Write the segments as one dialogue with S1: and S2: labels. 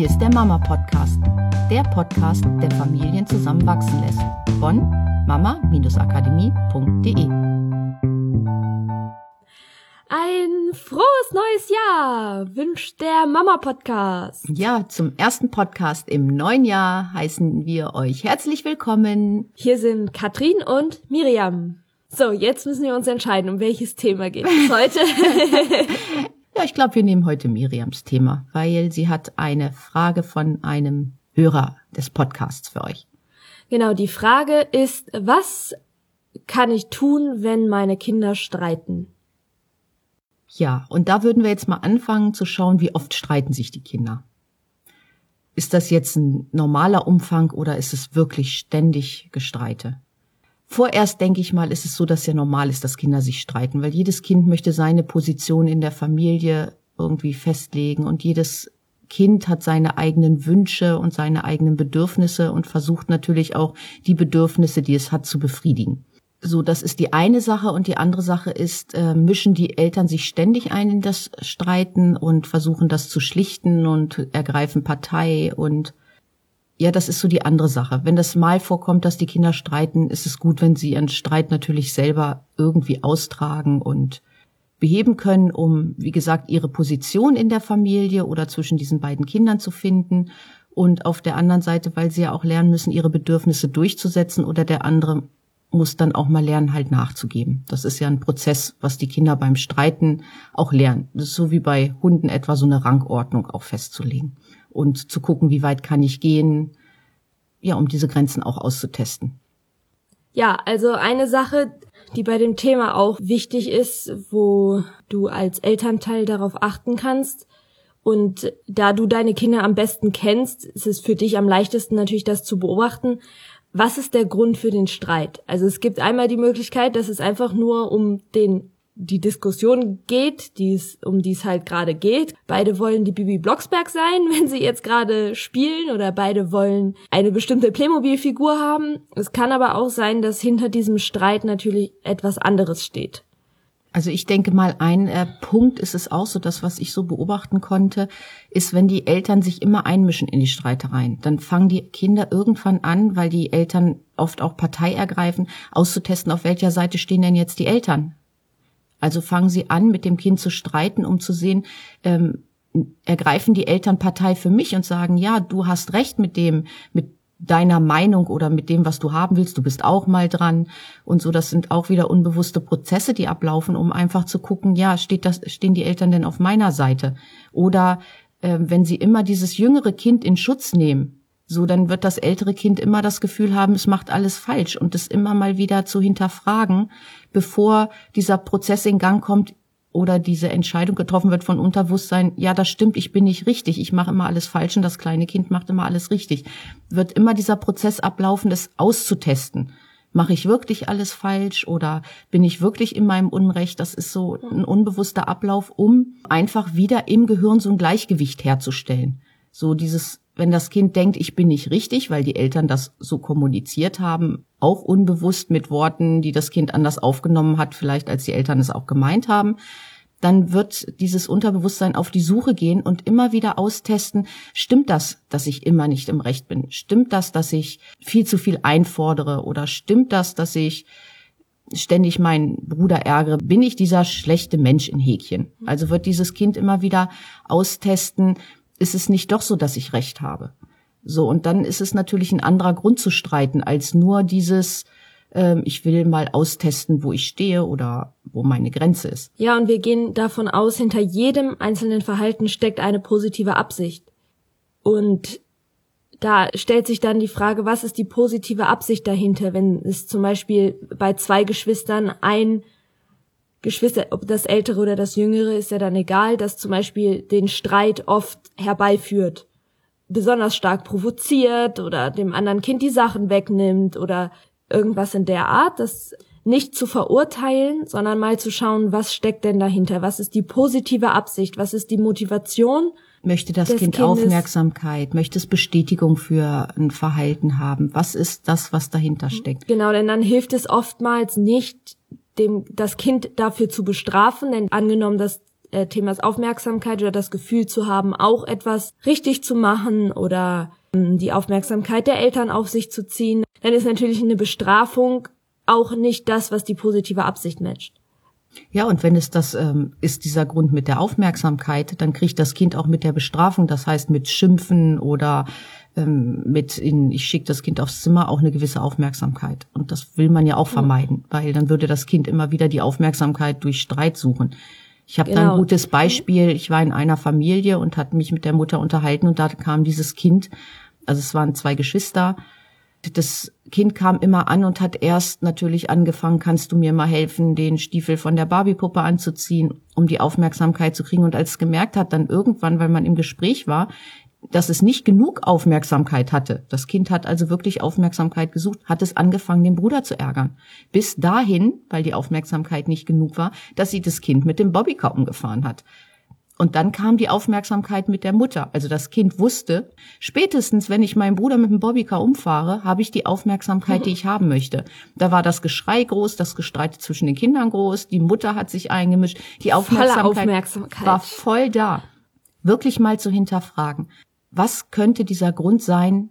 S1: Hier ist der Mama Podcast, der Podcast, der Familien zusammenwachsen lässt. Von mama-akademie.de.
S2: Ein frohes neues Jahr wünscht der Mama Podcast.
S1: Ja, zum ersten Podcast im neuen Jahr heißen wir euch herzlich willkommen.
S2: Hier sind Katrin und Miriam. So, jetzt müssen wir uns entscheiden, um welches Thema geht es heute.
S1: ja, ich glaube, wir nehmen heute Miriams Thema, weil sie hat eine Frage von einem Hörer des Podcasts für euch.
S2: Genau, die Frage ist, was kann ich tun, wenn meine Kinder streiten?
S1: Ja, und da würden wir jetzt mal anfangen zu schauen, wie oft streiten sich die Kinder. Ist das jetzt ein normaler Umfang oder ist es wirklich ständig Gestreite? Vorerst denke ich mal, ist es so, dass ja normal ist, dass Kinder sich streiten, weil jedes Kind möchte seine Position in der Familie irgendwie festlegen und jedes Kind hat seine eigenen Wünsche und seine eigenen Bedürfnisse und versucht natürlich auch die Bedürfnisse, die es hat, zu befriedigen. So, das ist die eine Sache und die andere Sache ist, äh, mischen die Eltern sich ständig ein in das Streiten und versuchen das zu schlichten und ergreifen Partei und ja, das ist so die andere Sache. Wenn das mal vorkommt, dass die Kinder streiten, ist es gut, wenn sie ihren Streit natürlich selber irgendwie austragen und beheben können, um, wie gesagt, ihre Position in der Familie oder zwischen diesen beiden Kindern zu finden. Und auf der anderen Seite, weil sie ja auch lernen müssen, ihre Bedürfnisse durchzusetzen oder der andere muss dann auch mal lernen, halt nachzugeben. Das ist ja ein Prozess, was die Kinder beim Streiten auch lernen. Das ist so wie bei Hunden etwa so eine Rangordnung auch festzulegen und zu gucken, wie weit kann ich gehen, ja, um diese Grenzen auch auszutesten.
S2: Ja, also eine Sache, die bei dem Thema auch wichtig ist, wo du als Elternteil darauf achten kannst. Und da du deine Kinder am besten kennst, ist es für dich am leichtesten natürlich das zu beobachten. Was ist der Grund für den Streit? Also es gibt einmal die Möglichkeit, dass es einfach nur um den die Diskussion geht, die es, um die es halt gerade geht. Beide wollen die Bibi Blocksberg sein, wenn sie jetzt gerade spielen, oder beide wollen eine bestimmte Playmobil-Figur haben. Es kann aber auch sein, dass hinter diesem Streit natürlich etwas anderes steht.
S1: Also ich denke mal, ein äh, Punkt ist es auch so, das, was ich so beobachten konnte, ist, wenn die Eltern sich immer einmischen in die Streitereien, dann fangen die Kinder irgendwann an, weil die Eltern oft auch Partei ergreifen, auszutesten, auf welcher Seite stehen denn jetzt die Eltern. Also fangen sie an, mit dem Kind zu streiten, um zu sehen, ähm, ergreifen die Eltern Partei für mich und sagen, ja, du hast recht mit dem, mit deiner Meinung oder mit dem, was du haben willst, du bist auch mal dran und so. Das sind auch wieder unbewusste Prozesse, die ablaufen, um einfach zu gucken, ja, steht das, stehen die Eltern denn auf meiner Seite? Oder äh, wenn sie immer dieses jüngere Kind in Schutz nehmen, so, dann wird das ältere Kind immer das Gefühl haben, es macht alles falsch und es immer mal wieder zu hinterfragen, bevor dieser Prozess in Gang kommt oder diese Entscheidung getroffen wird von Unterbewusstsein, ja, das stimmt, ich bin nicht richtig, ich mache immer alles falsch und das kleine Kind macht immer alles richtig. Wird immer dieser Prozess ablaufen, das auszutesten. Mache ich wirklich alles falsch oder bin ich wirklich in meinem Unrecht? Das ist so ein unbewusster Ablauf, um einfach wieder im Gehirn so ein Gleichgewicht herzustellen. So dieses wenn das Kind denkt, ich bin nicht richtig, weil die Eltern das so kommuniziert haben, auch unbewusst mit Worten, die das Kind anders aufgenommen hat, vielleicht als die Eltern es auch gemeint haben, dann wird dieses Unterbewusstsein auf die Suche gehen und immer wieder austesten, stimmt das, dass ich immer nicht im Recht bin? Stimmt das, dass ich viel zu viel einfordere? Oder stimmt das, dass ich ständig meinen Bruder ärgere? Bin ich dieser schlechte Mensch in Häkchen? Also wird dieses Kind immer wieder austesten, ist es nicht doch so, dass ich recht habe. So, und dann ist es natürlich ein anderer Grund zu streiten, als nur dieses, ähm, ich will mal austesten, wo ich stehe oder wo meine Grenze ist.
S2: Ja, und wir gehen davon aus, hinter jedem einzelnen Verhalten steckt eine positive Absicht. Und da stellt sich dann die Frage, was ist die positive Absicht dahinter, wenn es zum Beispiel bei zwei Geschwistern ein Geschwister, ob das Ältere oder das Jüngere, ist ja dann egal, das zum Beispiel den Streit oft herbeiführt, besonders stark provoziert oder dem anderen Kind die Sachen wegnimmt oder irgendwas in der Art, das nicht zu verurteilen, sondern mal zu schauen, was steckt denn dahinter, was ist die positive Absicht, was ist die Motivation.
S1: Möchte das Kind Kindes. Aufmerksamkeit, möchte es Bestätigung für ein Verhalten haben? Was ist das, was dahinter steckt?
S2: Genau, denn dann hilft es oftmals nicht, dem das Kind dafür zu bestrafen, denn angenommen, dass äh, Aufmerksamkeit oder das Gefühl zu haben, auch etwas richtig zu machen oder ähm, die Aufmerksamkeit der Eltern auf sich zu ziehen, dann ist natürlich eine Bestrafung auch nicht das, was die positive Absicht matcht.
S1: Ja, und wenn es das ähm, ist, dieser Grund mit der Aufmerksamkeit, dann kriegt das Kind auch mit der Bestrafung, das heißt mit Schimpfen oder ähm, mit in, ich schicke das Kind aufs Zimmer, auch eine gewisse Aufmerksamkeit. Und das will man ja auch vermeiden, weil dann würde das Kind immer wieder die Aufmerksamkeit durch Streit suchen. Ich habe genau. da ein genau. gutes Beispiel. Ich war in einer Familie und hatte mich mit der Mutter unterhalten und da kam dieses Kind, also es waren zwei Geschwister, das Kind kam immer an und hat erst natürlich angefangen, kannst du mir mal helfen, den Stiefel von der Barbiepuppe anzuziehen, um die Aufmerksamkeit zu kriegen. Und als es gemerkt hat, dann irgendwann, weil man im Gespräch war, dass es nicht genug Aufmerksamkeit hatte. Das Kind hat also wirklich Aufmerksamkeit gesucht, hat es angefangen, den Bruder zu ärgern. Bis dahin, weil die Aufmerksamkeit nicht genug war, dass sie das Kind mit dem Bobbycar umgefahren hat. Und dann kam die Aufmerksamkeit mit der Mutter. Also das Kind wusste, spätestens wenn ich meinen Bruder mit dem Bobbycar umfahre, habe ich die Aufmerksamkeit, die ich haben möchte. Da war das Geschrei groß, das Gestreit zwischen den Kindern groß, die Mutter hat sich eingemischt, die Aufmerksamkeit, Aufmerksamkeit. war voll da. Wirklich mal zu hinterfragen, was könnte dieser Grund sein,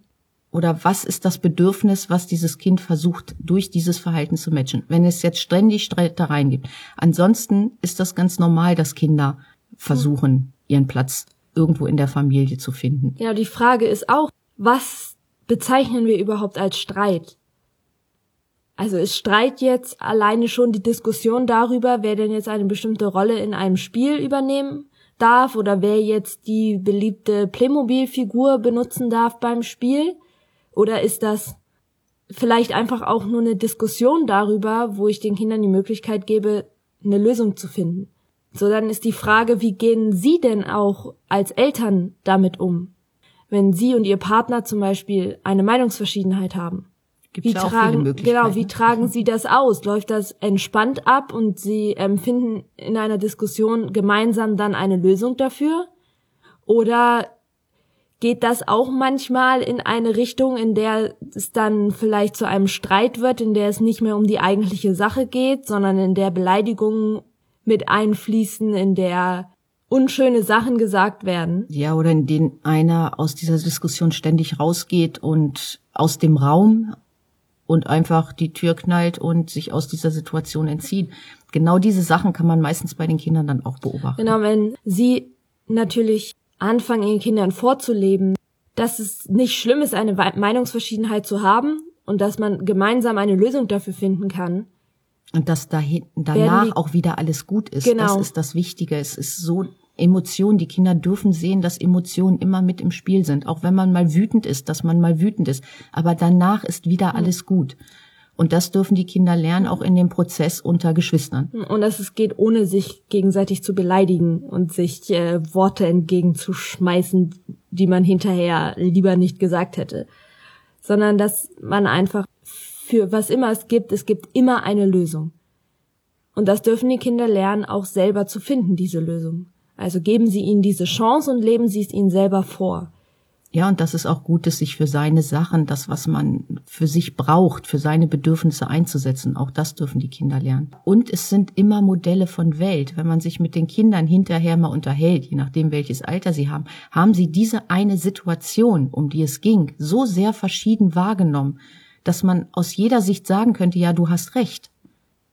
S1: oder was ist das Bedürfnis, was dieses Kind versucht, durch dieses Verhalten zu matchen? Wenn es jetzt ständig Streitereien gibt. Ansonsten ist das ganz normal, dass Kinder versuchen, ihren Platz irgendwo in der Familie zu finden.
S2: Ja, die Frage ist auch, was bezeichnen wir überhaupt als Streit? Also ist Streit jetzt alleine schon die Diskussion darüber, wer denn jetzt eine bestimmte Rolle in einem Spiel übernehmen darf oder wer jetzt die beliebte Playmobil-Figur benutzen darf beim Spiel? Oder ist das vielleicht einfach auch nur eine Diskussion darüber, wo ich den Kindern die Möglichkeit gebe, eine Lösung zu finden? So, dann ist die Frage, wie gehen Sie denn auch als Eltern damit um? Wenn Sie und Ihr Partner zum Beispiel eine Meinungsverschiedenheit haben.
S1: Gibt's wie tragen,
S2: genau, wie tragen Sie das aus? Läuft das entspannt ab und Sie empfinden in einer Diskussion gemeinsam dann eine Lösung dafür? Oder geht das auch manchmal in eine Richtung, in der es dann vielleicht zu einem Streit wird, in der es nicht mehr um die eigentliche Sache geht, sondern in der Beleidigungen mit einfließen, in der unschöne Sachen gesagt werden.
S1: Ja, oder in denen einer aus dieser Diskussion ständig rausgeht und aus dem Raum und einfach die Tür knallt und sich aus dieser Situation entzieht. Genau diese Sachen kann man meistens bei den Kindern dann auch beobachten.
S2: Genau, wenn sie natürlich anfangen, ihren Kindern vorzuleben, dass es nicht schlimm ist, eine Meinungsverschiedenheit zu haben und dass man gemeinsam eine Lösung dafür finden kann,
S1: und dass dahin, danach auch wieder alles gut ist. Genau. Das ist das Wichtige. Es ist so Emotionen. Die Kinder dürfen sehen, dass Emotionen immer mit im Spiel sind. Auch wenn man mal wütend ist, dass man mal wütend ist. Aber danach ist wieder alles gut. Und das dürfen die Kinder lernen, auch in dem Prozess unter Geschwistern.
S2: Und dass es geht, ohne sich gegenseitig zu beleidigen und sich äh, Worte entgegenzuschmeißen, die man hinterher lieber nicht gesagt hätte. Sondern dass man einfach für was immer es gibt, es gibt immer eine Lösung. Und das dürfen die Kinder lernen, auch selber zu finden, diese Lösung. Also geben Sie ihnen diese Chance und leben Sie es ihnen selber vor.
S1: Ja, und das ist auch gut, sich für seine Sachen, das, was man für sich braucht, für seine Bedürfnisse einzusetzen. Auch das dürfen die Kinder lernen. Und es sind immer Modelle von Welt. Wenn man sich mit den Kindern hinterher mal unterhält, je nachdem welches Alter sie haben, haben sie diese eine Situation, um die es ging, so sehr verschieden wahrgenommen, dass man aus jeder Sicht sagen könnte, ja, du hast recht.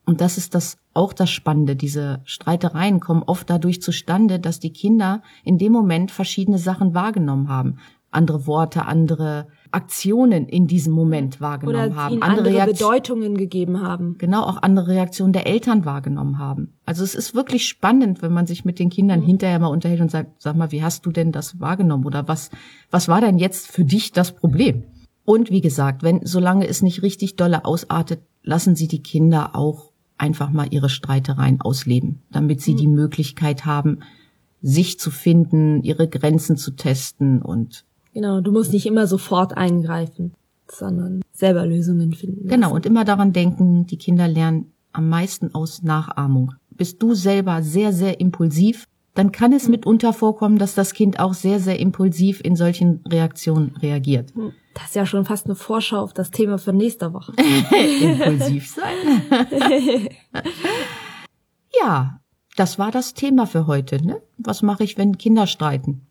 S1: Und das ist das auch das Spannende. Diese Streitereien kommen oft dadurch zustande, dass die Kinder in dem Moment verschiedene Sachen wahrgenommen haben. Andere Worte, andere Aktionen in diesem Moment wahrgenommen
S2: Oder
S1: haben.
S2: Andere, andere Bedeutungen gegeben haben.
S1: Genau, auch andere Reaktionen der Eltern wahrgenommen haben. Also es ist wirklich spannend, wenn man sich mit den Kindern mhm. hinterher mal unterhält und sagt, sag mal, wie hast du denn das wahrgenommen? Oder was, was war denn jetzt für dich das Problem? Und wie gesagt, wenn, solange es nicht richtig dolle ausartet, lassen Sie die Kinder auch einfach mal ihre Streitereien ausleben, damit sie mhm. die Möglichkeit haben, sich zu finden, ihre Grenzen zu testen und
S2: Genau, du musst nicht immer sofort eingreifen, sondern selber Lösungen finden.
S1: Lassen. Genau, und immer daran denken, die Kinder lernen am meisten aus Nachahmung. Bist du selber sehr, sehr impulsiv, dann kann es mitunter vorkommen, dass das Kind auch sehr, sehr impulsiv in solchen Reaktionen reagiert.
S2: Mhm. Das ist ja schon fast eine Vorschau auf das Thema für nächste Woche.
S1: Impulsiv sein. ja, das war das Thema für heute. Ne? Was mache ich, wenn Kinder streiten?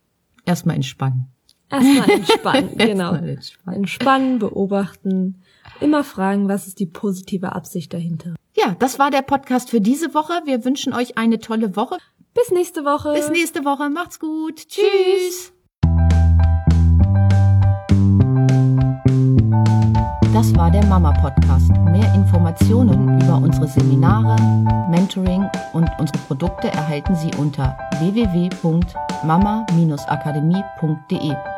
S1: Erstmal entspannen.
S2: Erstmal entspannen, genau.
S1: Erstmal entspannen.
S2: Entspannen, beobachten, immer fragen, was ist die positive Absicht dahinter.
S1: Ja, das war der Podcast für diese Woche. Wir wünschen euch eine tolle Woche.
S2: Bis nächste Woche.
S1: Bis nächste Woche. Macht's gut. Tschüss. Das war der Mama Podcast. Mehr Informationen über unsere Seminare, Mentoring und unsere Produkte erhalten Sie unter www.mama-akademie.de.